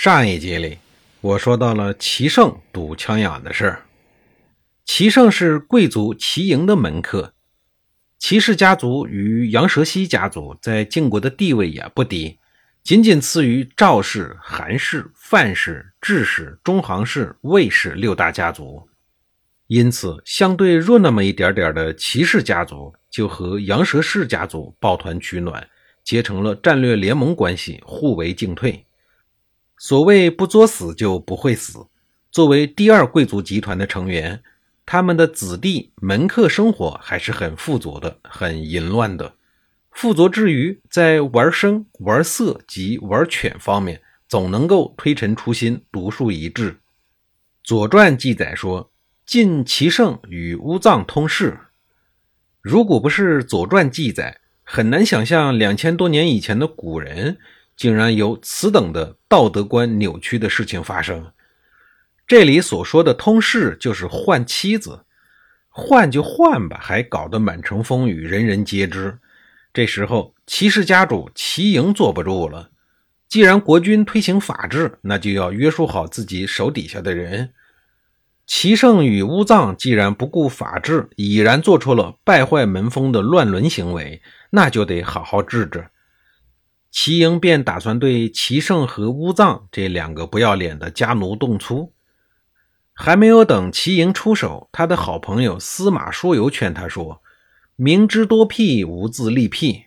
上一集里，我说到了齐胜赌枪眼的事儿。齐胜是贵族齐营的门客，齐氏家族与杨蛇溪家族在晋国的地位也不低，仅仅次于赵氏、韩氏、范氏、智氏、中行氏、魏氏六大家族。因此，相对弱那么一点点的齐氏家族，就和杨蛇氏家族抱团取暖，结成了战略联盟关系，互为进退。所谓不作死就不会死。作为第二贵族集团的成员，他们的子弟门客生活还是很富足的，很淫乱的。富足之余，在玩生、玩色及玩犬方面，总能够推陈出新，独树一帜。《左传》记载说：“晋齐胜与乌藏通事。”如果不是《左传》记载，很难想象两千多年以前的古人。竟然有此等的道德观扭曲的事情发生。这里所说的通事，就是换妻子，换就换吧，还搞得满城风雨，人人皆知。这时候，齐氏家主齐营坐不住了。既然国君推行法治，那就要约束好自己手底下的人。齐胜与乌藏既然不顾法治，已然做出了败坏门风的乱伦行为，那就得好好治治。齐营便打算对齐胜和乌藏这两个不要脸的家奴动粗。还没有等齐营出手，他的好朋友司马叔游劝他说：“明知多辟，无自立辟。”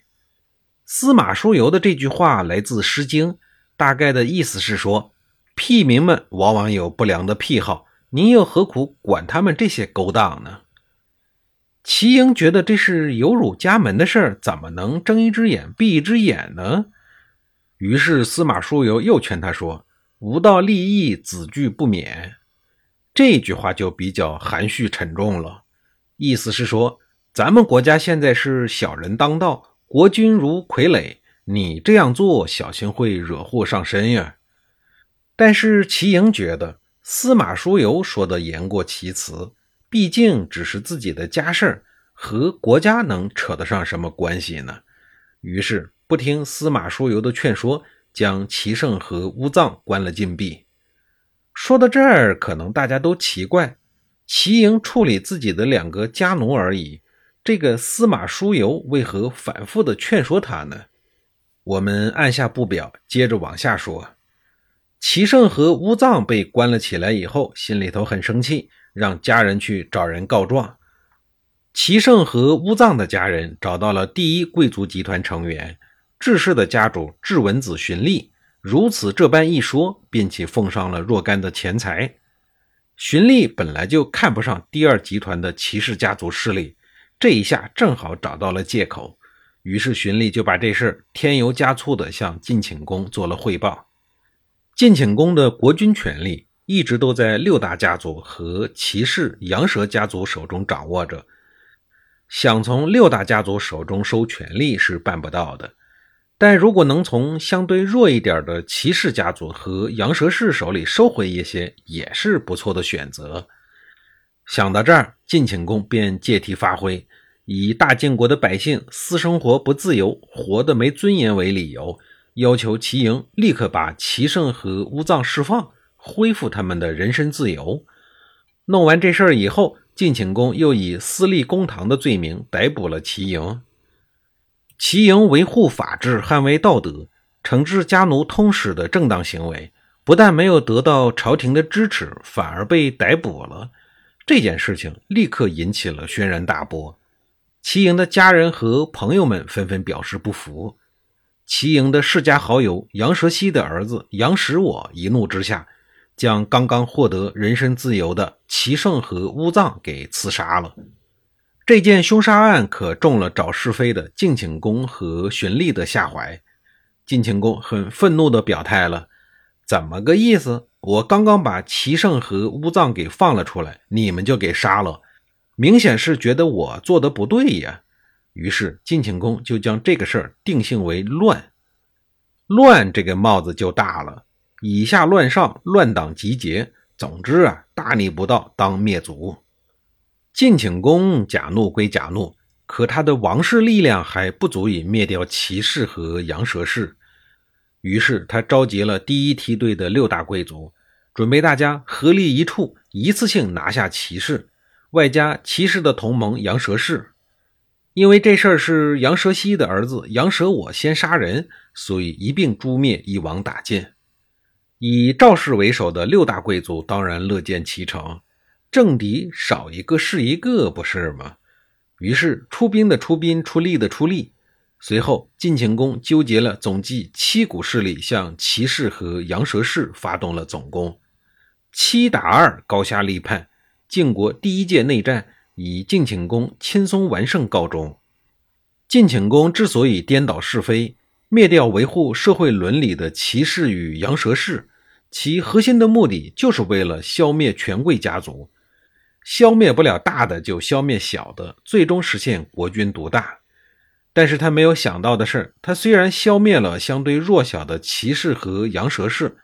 司马叔游的这句话来自《诗经》，大概的意思是说，屁民们往往有不良的癖好，您又何苦管他们这些勾当呢？齐营觉得这是有辱家门的事儿，怎么能睁一只眼闭一只眼呢？于是司马叔游又劝他说：“吾道利益，子惧不免。”这句话就比较含蓄沉重了，意思是说，咱们国家现在是小人当道，国君如傀儡，你这样做，小心会惹祸上身呀。但是齐营觉得司马叔游说的言过其词。毕竟只是自己的家事儿，和国家能扯得上什么关系呢？于是不听司马叔游的劝说，将齐胜和乌藏关了禁闭。说到这儿，可能大家都奇怪：齐营处理自己的两个家奴而已，这个司马叔游为何反复的劝说他呢？我们按下不表，接着往下说。齐胜和乌藏被关了起来以后，心里头很生气。让家人去找人告状。齐胜和乌藏的家人找到了第一贵族集团成员志士的家主志文子荀立，如此这般一说，并且奉上了若干的钱财。荀立本来就看不上第二集团的齐氏家族势力，这一下正好找到了借口，于是荀立就把这事添油加醋地向晋顷公做了汇报。晋顷公的国君权力。一直都在六大家族和骑士羊蛇家族手中掌握着，想从六大家族手中收权力是办不到的。但如果能从相对弱一点的骑士家族和羊蛇氏手里收回一些，也是不错的选择。想到这儿，晋顷公便借题发挥，以大晋国的百姓私生活不自由、活得没尊严为理由，要求齐营立刻把齐胜和乌藏释放。恢复他们的人身自由。弄完这事儿以后，晋顷公又以私立公堂的罪名逮捕了齐营。齐营维护法治、捍卫道德、惩治家奴通使的正当行为，不但没有得到朝廷的支持，反而被逮捕了。这件事情立刻引起了轩然大波。齐营的家人和朋友们纷纷表示不服。齐营的世家好友杨蛇溪的儿子杨使我一怒之下。将刚刚获得人身自由的齐胜和乌藏给刺杀了。这件凶杀案可中了找是非的晋顷公和荀立的下怀。晋顷公很愤怒地表态了：怎么个意思？我刚刚把齐胜和乌藏给放了出来，你们就给杀了，明显是觉得我做的不对呀。于是晋庆公就将这个事儿定性为乱，乱这个帽子就大了，以下乱上，乱党集结，总之啊，大逆不道，当灭族。晋庆公假怒归假怒，可他的王室力量还不足以灭掉齐氏和羊舌氏。于是他召集了第一梯队的六大贵族，准备大家合力一处，一次性拿下齐氏，外加齐氏的同盟羊舌氏。因为这事儿是羊舌西的儿子羊舌我先杀人，所以一并诛灭，一网打尽。以赵氏为首的六大贵族当然乐见其成，政敌少一个是一个，不是吗？于是出兵的出兵，出力的出力。随后，晋庆公纠结了总计七股势力，向齐氏和羊舌氏发动了总攻，七打二，高下立判。晋国第一届内战以晋庆公轻松完胜告终。晋庆公之所以颠倒是非，灭掉维护社会伦理的齐氏与羊舌氏，其核心的目的就是为了消灭权贵家族，消灭不了大的就消灭小的，最终实现国君独大。但是他没有想到的是，他虽然消灭了相对弱小的骑士和羊舌氏，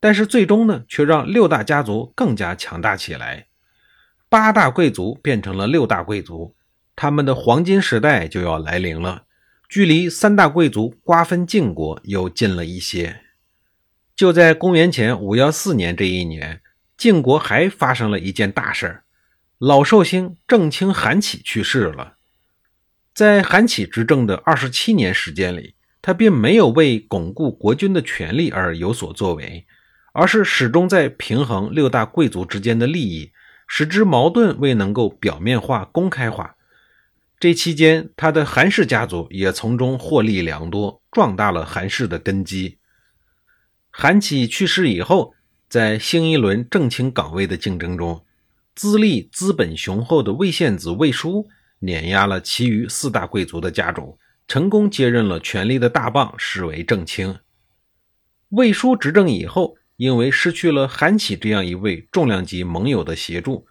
但是最终呢，却让六大家族更加强大起来。八大贵族变成了六大贵族，他们的黄金时代就要来临了，距离三大贵族瓜分晋国又近了一些。就在公元前五幺四年这一年，晋国还发生了一件大事儿：老寿星郑卿韩起去世了。在韩起执政的二十七年时间里，他并没有为巩固国君的权力而有所作为，而是始终在平衡六大贵族之间的利益，使之矛盾未能够表面化、公开化。这期间，他的韩氏家族也从中获利良多，壮大了韩氏的根基。韩起去世以后，在新一轮正卿岗位的竞争中，资历资本雄厚的魏献子魏书。碾压了其余四大贵族的家主，成功接任了权力的大棒，视为正卿。魏书执政以后，因为失去了韩起这样一位重量级盟友的协助，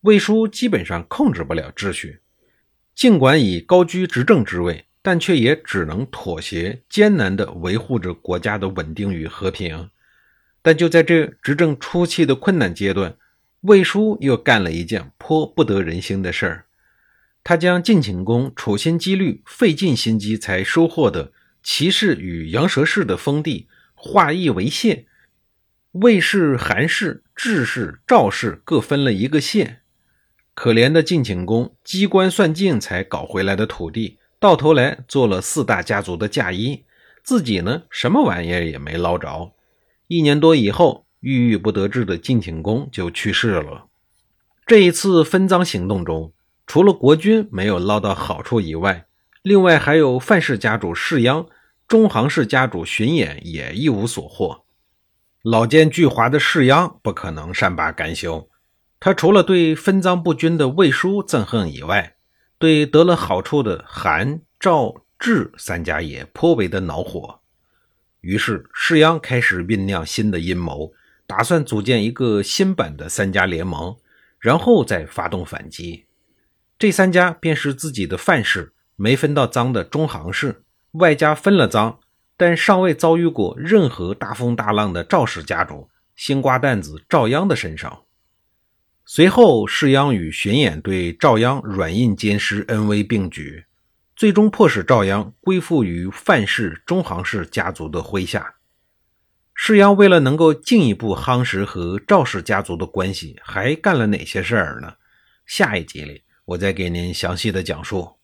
魏书基本上控制不了秩序。尽管已高居执政之位，但却也只能妥协，艰难地维护着国家的稳定与和平。但就在这执政初期的困难阶段，魏书又干了一件颇不得人心的事儿。他将晋顷公处心积虑、费尽心机才收获的齐氏与羊舌氏的封地化邑为县，魏氏、韩氏、智氏、赵氏各分了一个县。可怜的晋顷公机关算尽才搞回来的土地，到头来做了四大家族的嫁衣，自己呢什么玩意儿也没捞着。一年多以后，郁郁不得志的晋庆公就去世了。这一次分赃行动中。除了国君没有捞到好处以外，另外还有范氏家主士鞅、中行氏家主荀偃也一无所获。老奸巨猾的士鞅不可能善罢甘休，他除了对分赃不均的魏书憎恨以外，对得了好处的韩、赵、智三家也颇为的恼火。于是士鞅开始酝酿新的阴谋，打算组建一个新版的三家联盟，然后再发动反击。这三家便是自己的范氏没分到赃的中行氏，外加分了赃但尚未遭遇过任何大风大浪的赵氏家族新瓜蛋子赵鞅的身上。随后，士鞅与荀偃对赵鞅软硬兼施，恩威并举，最终迫使赵鞅归附于范氏、中行氏家族的麾下。世阳为了能够进一步夯实和赵氏家族的关系，还干了哪些事儿呢？下一集里。我再给您详细的讲述。